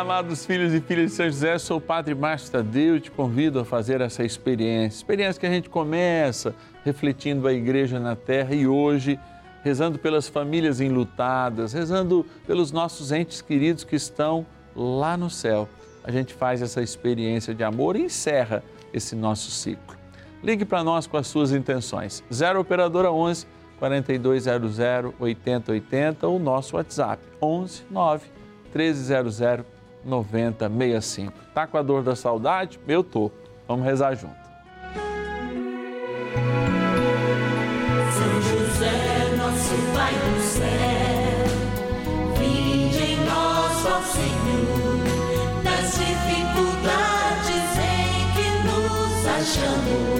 Olá, amados filhos e filhas de São José, sou o Padre Márcio Tadeu e te convido a fazer essa experiência. Experiência que a gente começa refletindo a igreja na terra e hoje rezando pelas famílias enlutadas, rezando pelos nossos entes queridos que estão lá no céu. A gente faz essa experiência de amor e encerra esse nosso ciclo. Ligue para nós com as suas intenções. 0 Operadora 11 4200 8080 ou nosso WhatsApp 11 9 1300 9065. Tá com a dor da saudade? Eu tô. Vamos rezar junto. São José, nosso Pai do céu, vinde em nós, ó Senhor, das dificuldades em que nos achamos.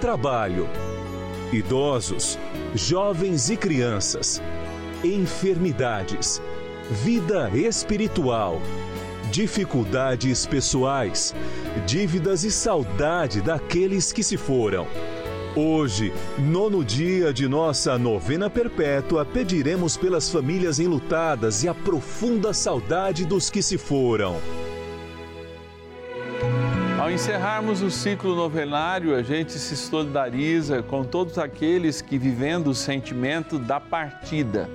trabalho, idosos, jovens e crianças, enfermidades, vida espiritual, dificuldades pessoais, dívidas e saudade daqueles que se foram. Hoje, nono dia de nossa novena perpétua, pediremos pelas famílias enlutadas e a profunda saudade dos que se foram. Ao encerrarmos o ciclo novenário, a gente se solidariza com todos aqueles que, vivendo o sentimento da partida,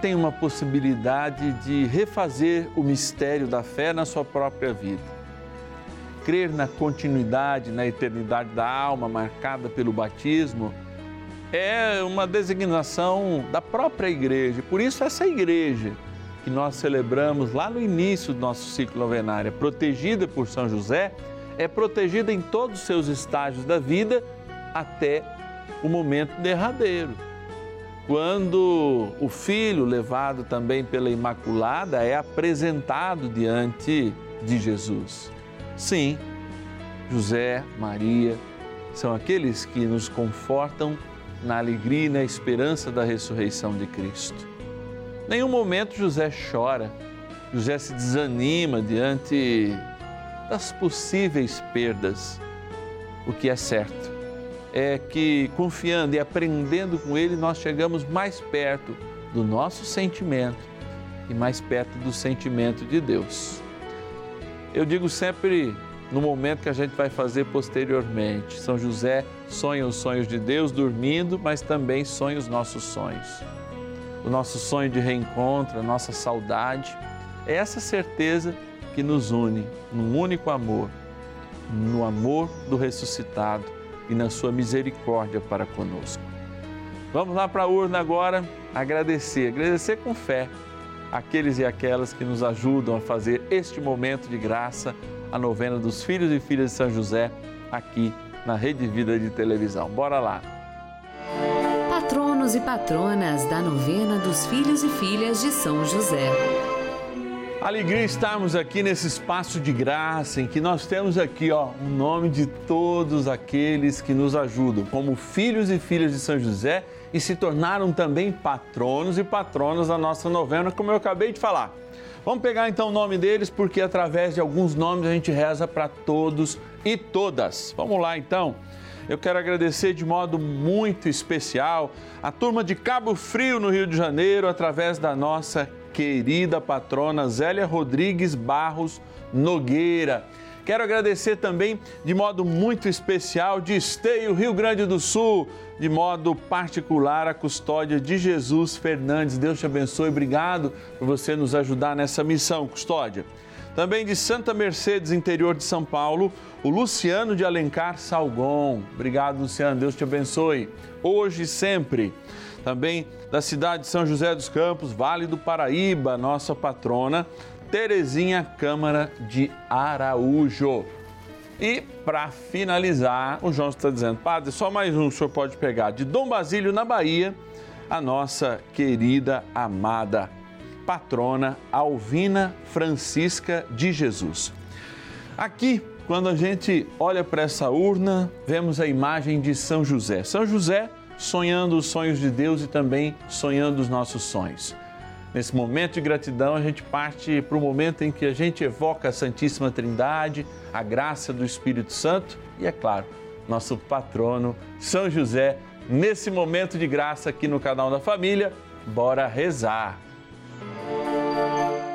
têm uma possibilidade de refazer o mistério da fé na sua própria vida. Crer na continuidade, na eternidade da alma marcada pelo batismo, é uma designação da própria igreja. Por isso, essa igreja que nós celebramos lá no início do nosso ciclo novenário, protegida por São José, é protegida em todos os seus estágios da vida até o momento derradeiro. Quando o filho, levado também pela Imaculada, é apresentado diante de Jesus. Sim, José, Maria, são aqueles que nos confortam na alegria e na esperança da ressurreição de Cristo. Nenhum momento José chora, José se desanima diante das possíveis perdas. O que é certo é que, confiando e aprendendo com Ele, nós chegamos mais perto do nosso sentimento e mais perto do sentimento de Deus. Eu digo sempre no momento que a gente vai fazer posteriormente. São José sonha os sonhos de Deus dormindo, mas também sonha os nossos sonhos o nosso sonho de reencontro, a nossa saudade. É essa certeza que nos une num único amor, no amor do ressuscitado e na sua misericórdia para conosco. Vamos lá para a urna agora agradecer, agradecer com fé aqueles e aquelas que nos ajudam a fazer este momento de graça, a novena dos filhos e filhas de São José, aqui na Rede Vida de Televisão. Bora lá! Patronos e patronas da novena dos filhos e filhas de São José. Alegria estarmos aqui nesse espaço de graça em que nós temos aqui, ó, o nome de todos aqueles que nos ajudam, como filhos e filhas de São José e se tornaram também patronos e patronas da nossa novena, como eu acabei de falar. Vamos pegar então o nome deles, porque através de alguns nomes a gente reza para todos e todas. Vamos lá então. Eu quero agradecer de modo muito especial a turma de Cabo Frio, no Rio de Janeiro, através da nossa querida patrona Zélia Rodrigues Barros Nogueira. Quero agradecer também de modo muito especial de Esteio, Rio Grande do Sul, de modo particular a custódia de Jesus Fernandes. Deus te abençoe. Obrigado por você nos ajudar nessa missão, custódia. Também de Santa Mercedes, interior de São Paulo, o Luciano de Alencar Salgon. Obrigado, Luciano. Deus te abençoe. Hoje e sempre. Também da cidade de São José dos Campos, Vale do Paraíba, nossa patrona Terezinha Câmara de Araújo. E para finalizar, o João está dizendo, padre, só mais um o senhor pode pegar. De Dom Basílio, na Bahia, a nossa querida, amada patrona Alvina Francisca de Jesus. Aqui, quando a gente olha para essa urna, vemos a imagem de São José. São José sonhando os sonhos de Deus e também sonhando os nossos sonhos. Nesse momento de gratidão, a gente parte para o momento em que a gente evoca a Santíssima Trindade, a graça do Espírito Santo e, é claro, nosso patrono, São José. Nesse momento de graça aqui no canal da Família, bora rezar.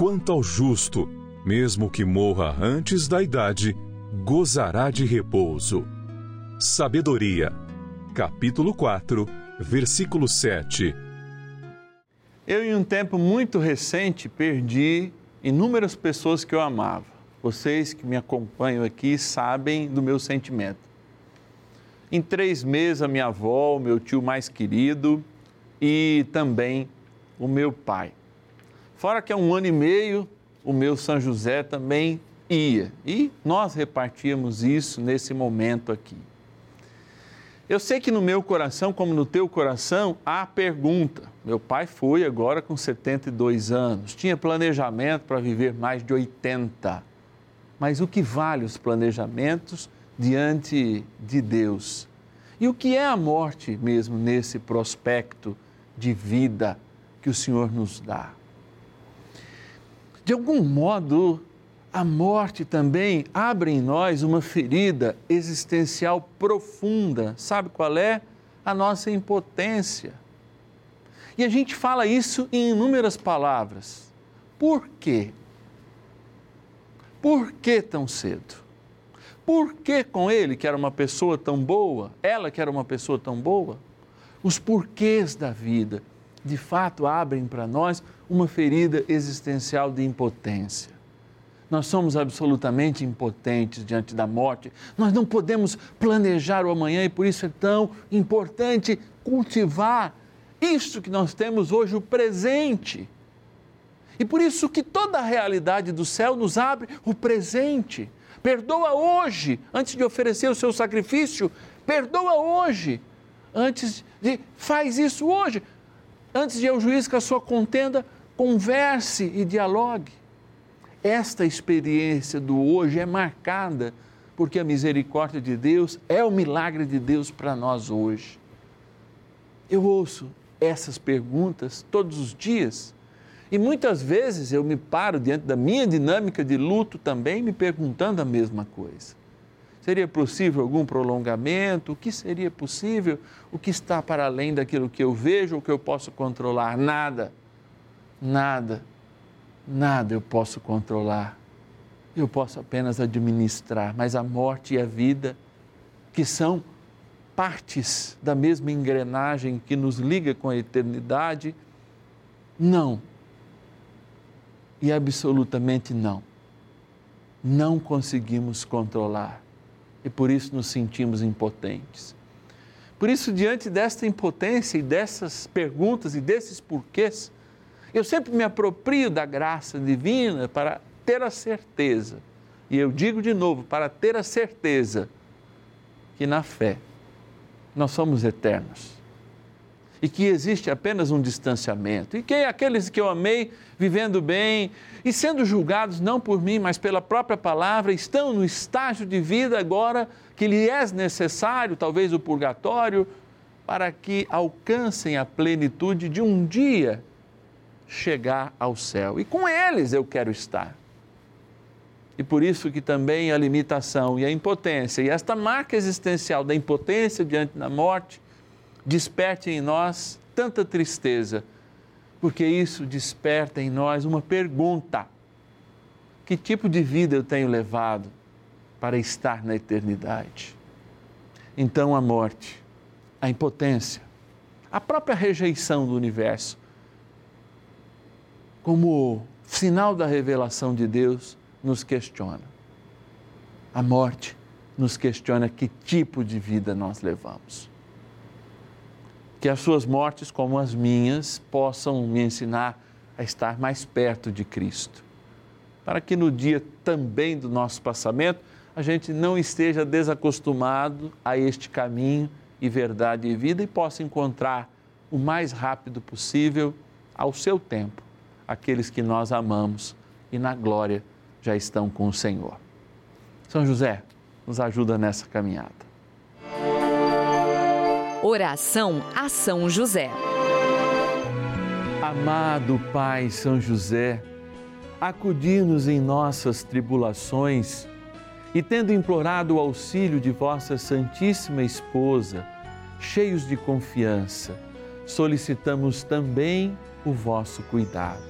Quanto ao justo, mesmo que morra antes da idade, gozará de repouso Sabedoria, capítulo 4, versículo 7. Eu, em um tempo muito recente, perdi inúmeras pessoas que eu amava. Vocês que me acompanham aqui sabem do meu sentimento. Em três meses, a minha avó, o meu tio mais querido e também o meu pai. Fora que há um ano e meio, o meu São José também ia. E nós repartíamos isso nesse momento aqui. Eu sei que no meu coração, como no teu coração, há pergunta. Meu pai foi agora com 72 anos, tinha planejamento para viver mais de 80. Mas o que vale os planejamentos diante de Deus? E o que é a morte mesmo nesse prospecto de vida que o Senhor nos dá? De algum modo, a morte também abre em nós uma ferida existencial profunda. Sabe qual é? A nossa impotência. E a gente fala isso em inúmeras palavras. Por quê? Por que tão cedo? Por que com ele, que era uma pessoa tão boa, ela que era uma pessoa tão boa? Os porquês da vida, de fato, abrem para nós uma ferida existencial de impotência. Nós somos absolutamente impotentes diante da morte. Nós não podemos planejar o amanhã e por isso é tão importante cultivar isso que nós temos hoje, o presente. E por isso que toda a realidade do céu nos abre o presente. Perdoa hoje, antes de oferecer o seu sacrifício. Perdoa hoje, antes de. Faz isso hoje. Antes de ao juiz com a sua contenda, converse e dialogue. Esta experiência do hoje é marcada porque a misericórdia de Deus é o milagre de Deus para nós hoje. Eu ouço essas perguntas todos os dias e muitas vezes eu me paro diante da minha dinâmica de luto também me perguntando a mesma coisa. Seria possível algum prolongamento? O que seria possível? O que está para além daquilo que eu vejo ou que eu posso controlar? Nada. Nada. Nada eu posso controlar. Eu posso apenas administrar, mas a morte e a vida, que são partes da mesma engrenagem que nos liga com a eternidade, não. E absolutamente não. Não conseguimos controlar e por isso nos sentimos impotentes. Por isso, diante desta impotência e dessas perguntas e desses porquês, eu sempre me aproprio da graça divina para ter a certeza, e eu digo de novo, para ter a certeza que na fé nós somos eternos e que existe apenas um distanciamento, e que aqueles que eu amei, vivendo bem e sendo julgados não por mim, mas pela própria palavra, estão no estágio de vida agora que lhe é necessário, talvez o purgatório, para que alcancem a plenitude de um dia chegar ao céu. E com eles eu quero estar. E por isso que também a limitação e a impotência, e esta marca existencial da impotência diante da morte, desperte em nós tanta tristeza, porque isso desperta em nós uma pergunta: que tipo de vida eu tenho levado para estar na eternidade? Então a morte, a impotência, a própria rejeição do universo, como sinal da revelação de Deus, nos questiona. A morte nos questiona que tipo de vida nós levamos que as suas mortes, como as minhas, possam me ensinar a estar mais perto de Cristo. Para que no dia também do nosso passamento, a gente não esteja desacostumado a este caminho e verdade e vida e possa encontrar o mais rápido possível, ao seu tempo, aqueles que nós amamos e na glória já estão com o Senhor. São José, nos ajuda nessa caminhada. Oração a São José. Amado Pai São José, acudir-nos em nossas tribulações e, tendo implorado o auxílio de vossa Santíssima Esposa, cheios de confiança, solicitamos também o vosso cuidado.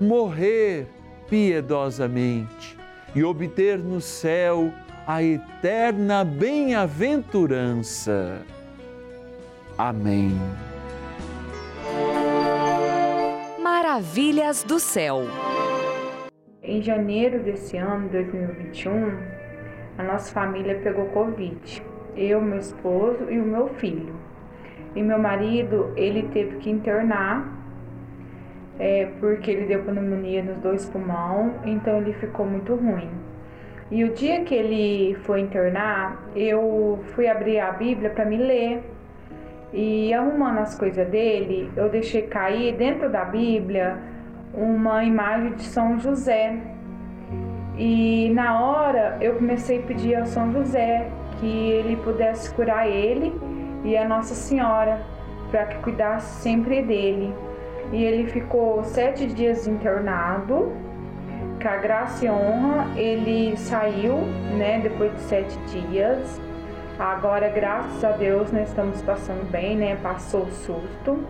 morrer piedosamente e obter no céu a eterna bem-aventurança. Amém. Maravilhas do céu. Em janeiro desse ano, 2021, a nossa família pegou Covid. Eu, meu esposo e o meu filho. E meu marido, ele teve que internar é, porque ele deu pneumonia nos dois pulmões, então ele ficou muito ruim. E o dia que ele foi internar, eu fui abrir a Bíblia para me ler. E arrumando as coisas dele, eu deixei cair dentro da Bíblia uma imagem de São José. E na hora eu comecei a pedir a São José que ele pudesse curar ele e a Nossa Senhora, para que cuidasse sempre dele. E ele ficou sete dias internado. Com a graça e honra, ele saiu, né, depois de sete dias. Agora, graças a Deus, nós estamos passando bem, né? Passou o susto.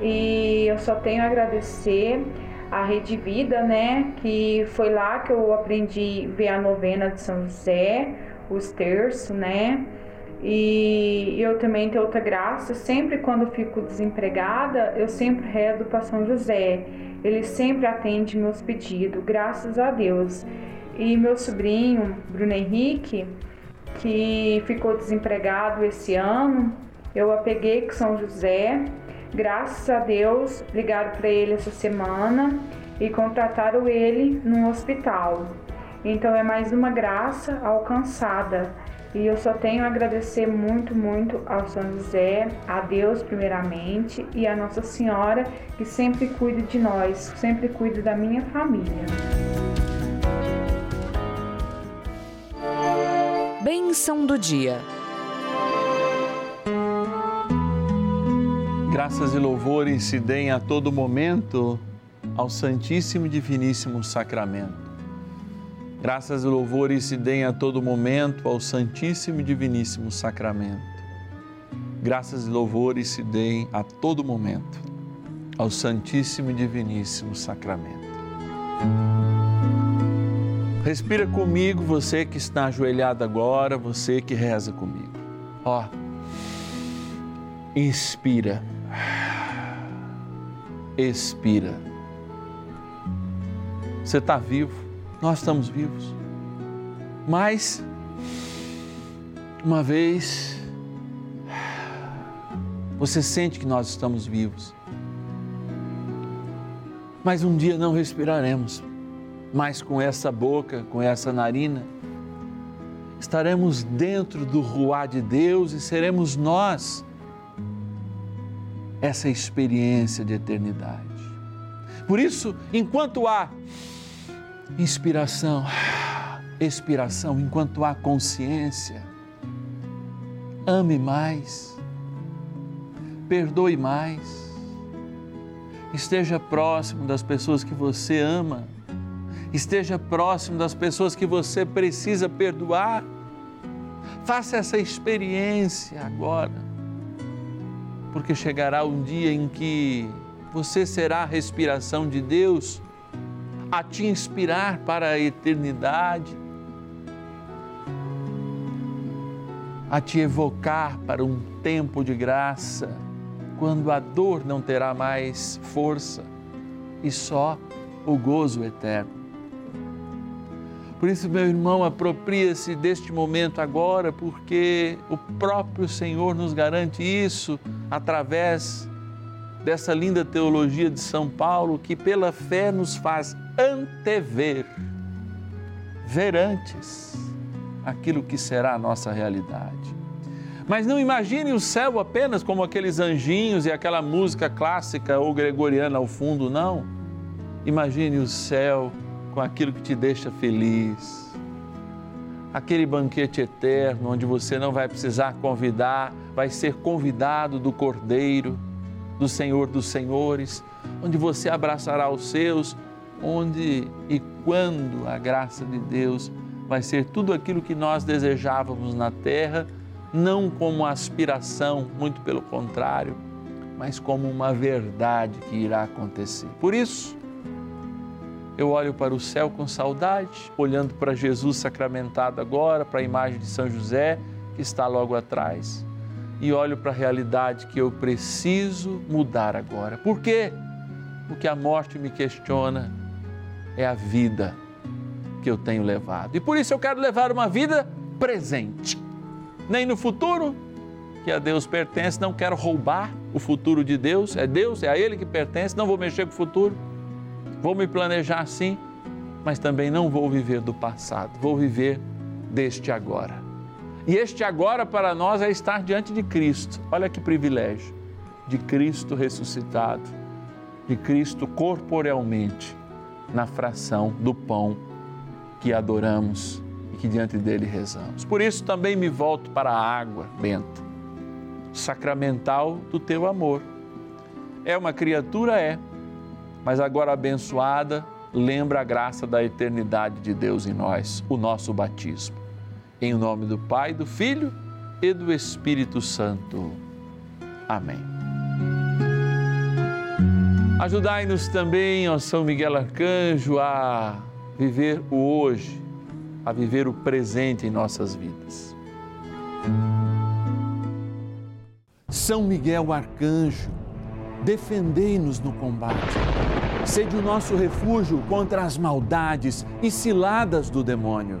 E eu só tenho a agradecer a Rede Vida, né? Que foi lá que eu aprendi ver a novena de São José, os terços, né? E eu também tenho outra graça, sempre quando fico desempregada, eu sempre rezo para São José. Ele sempre atende meus pedidos, graças a Deus. E meu sobrinho, Bruno Henrique, que ficou desempregado esse ano, eu apeguei com São José. Graças a Deus, ligaram para ele essa semana e contrataram ele num hospital. Então é mais uma graça alcançada. E eu só tenho a agradecer muito, muito ao São José, a Deus primeiramente e a Nossa Senhora que sempre cuida de nós, sempre cuida da minha família. Bênção do dia. Graças e louvores se deem a todo momento ao Santíssimo e Diviníssimo Sacramento. Graças e louvores se deem a todo momento ao Santíssimo e Diviníssimo Sacramento. Graças e louvores se deem a todo momento ao Santíssimo e Diviníssimo Sacramento. Respira comigo, você que está ajoelhado agora, você que reza comigo. Ó, inspira, expira. Você está vivo, nós estamos vivos. Mas, uma vez, você sente que nós estamos vivos. Mas um dia não respiraremos mais com essa boca, com essa narina. Estaremos dentro do ruá de Deus e seremos nós essa experiência de eternidade. Por isso, enquanto há inspiração, expiração, enquanto há consciência, ame mais, perdoe mais, esteja próximo das pessoas que você ama, esteja próximo das pessoas que você precisa perdoar. Faça essa experiência agora, porque chegará um dia em que você será a respiração de Deus a te inspirar para a eternidade, a te evocar para um tempo de graça, quando a dor não terá mais força e só o gozo eterno. Por isso, meu irmão, apropria-se deste momento agora, porque o próprio Senhor nos garante isso através dessa linda teologia de São Paulo, que pela fé nos faz antever, ver antes aquilo que será a nossa realidade. Mas não imagine o céu apenas como aqueles anjinhos e aquela música clássica ou gregoriana ao fundo, não. Imagine o céu com aquilo que te deixa feliz. Aquele banquete eterno onde você não vai precisar convidar, vai ser convidado do Cordeiro, do Senhor dos Senhores, onde você abraçará os seus onde e quando a graça de Deus vai ser tudo aquilo que nós desejávamos na terra, não como aspiração, muito pelo contrário, mas como uma verdade que irá acontecer. Por isso, eu olho para o céu com saudade, olhando para Jesus sacramentado agora, para a imagem de São José que está logo atrás, e olho para a realidade que eu preciso mudar agora. Por quê? Porque a morte me questiona, é a vida que eu tenho levado. E por isso eu quero levar uma vida presente. Nem no futuro, que a Deus pertence, não quero roubar o futuro de Deus, é Deus, é a Ele que pertence, não vou mexer com o futuro, vou me planejar assim, mas também não vou viver do passado, vou viver deste agora. E este agora para nós é estar diante de Cristo, olha que privilégio, de Cristo ressuscitado, de Cristo corporealmente na fração do pão que adoramos e que diante dele rezamos. Por isso também me volto para a água, Bento, sacramental do teu amor. É uma criatura, é, mas agora abençoada, lembra a graça da eternidade de Deus em nós, o nosso batismo. Em nome do Pai, do Filho e do Espírito Santo. Amém. Ajudai-nos também, ó São Miguel Arcanjo, a viver o hoje, a viver o presente em nossas vidas. São Miguel Arcanjo, defendei-nos no combate. Sede o nosso refúgio contra as maldades e ciladas do demônio.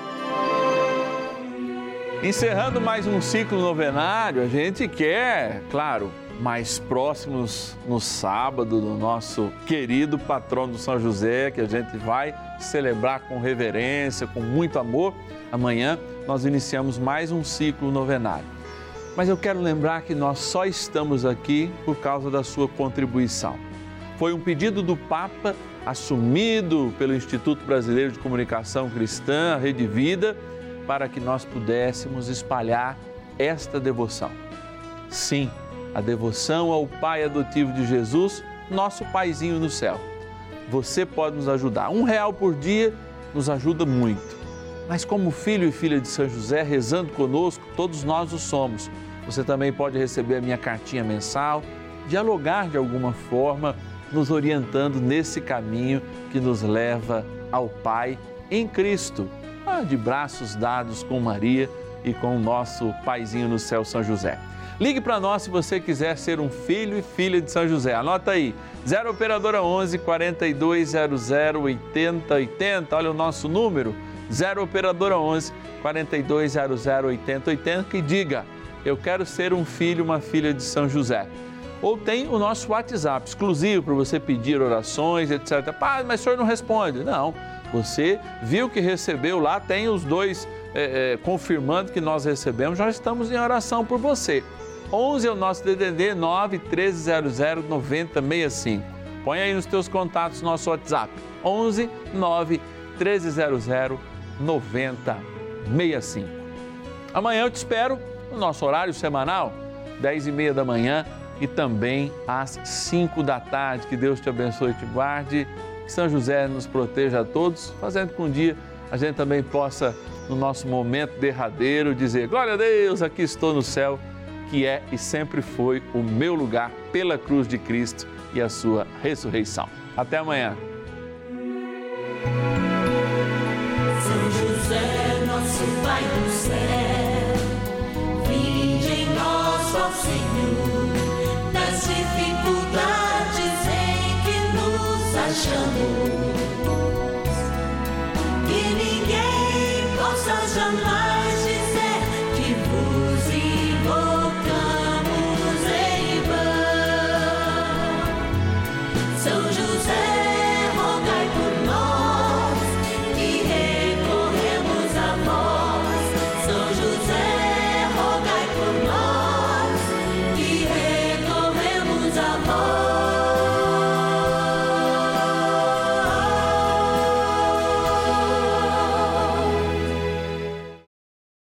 Encerrando mais um ciclo novenário, a gente quer, claro, mais próximos no sábado do nosso querido patrono São José, que a gente vai celebrar com reverência, com muito amor. Amanhã nós iniciamos mais um ciclo novenário. Mas eu quero lembrar que nós só estamos aqui por causa da sua contribuição. Foi um pedido do Papa assumido pelo Instituto Brasileiro de Comunicação Cristã, a Rede Vida, para que nós pudéssemos espalhar esta devoção. Sim, a devoção ao Pai adotivo de Jesus, nosso paizinho no céu. Você pode nos ajudar. Um real por dia nos ajuda muito. Mas como filho e filha de São José, rezando conosco, todos nós o somos. Você também pode receber a minha cartinha mensal, dialogar de alguma forma, nos orientando nesse caminho que nos leva ao Pai em Cristo, ah, de braços dados com Maria e com o nosso paizinho no céu, São José. Ligue para nós se você quiser ser um filho e filha de São José. Anota aí, 0 Operadora 11 4200 8080. Olha o nosso número, 0 Operadora 11 4200 8080. Que diga, eu quero ser um filho, uma filha de São José. Ou tem o nosso WhatsApp exclusivo para você pedir orações, etc. Pai, mas o senhor não responde. Não, você viu que recebeu lá, tem os dois é, é, confirmando que nós recebemos, já estamos em oração por você. 11 é o nosso DDD 9 1300 9065. Põe aí nos teus contatos nosso WhatsApp. 11 9 1300 9065. Amanhã eu te espero no nosso horário semanal, 10 e meia da manhã e também às 5 da tarde. Que Deus te abençoe e te guarde. Que São José nos proteja a todos, fazendo com um dia a gente também possa, no nosso momento derradeiro, dizer: Glória a Deus, aqui estou no céu que é e sempre foi o meu lugar pela cruz de Cristo e a sua ressurreição. Até amanhã. São José, nosso Pai do céu, vinde em nós, ó Senhor, nos achamos, que ninguém possa jamais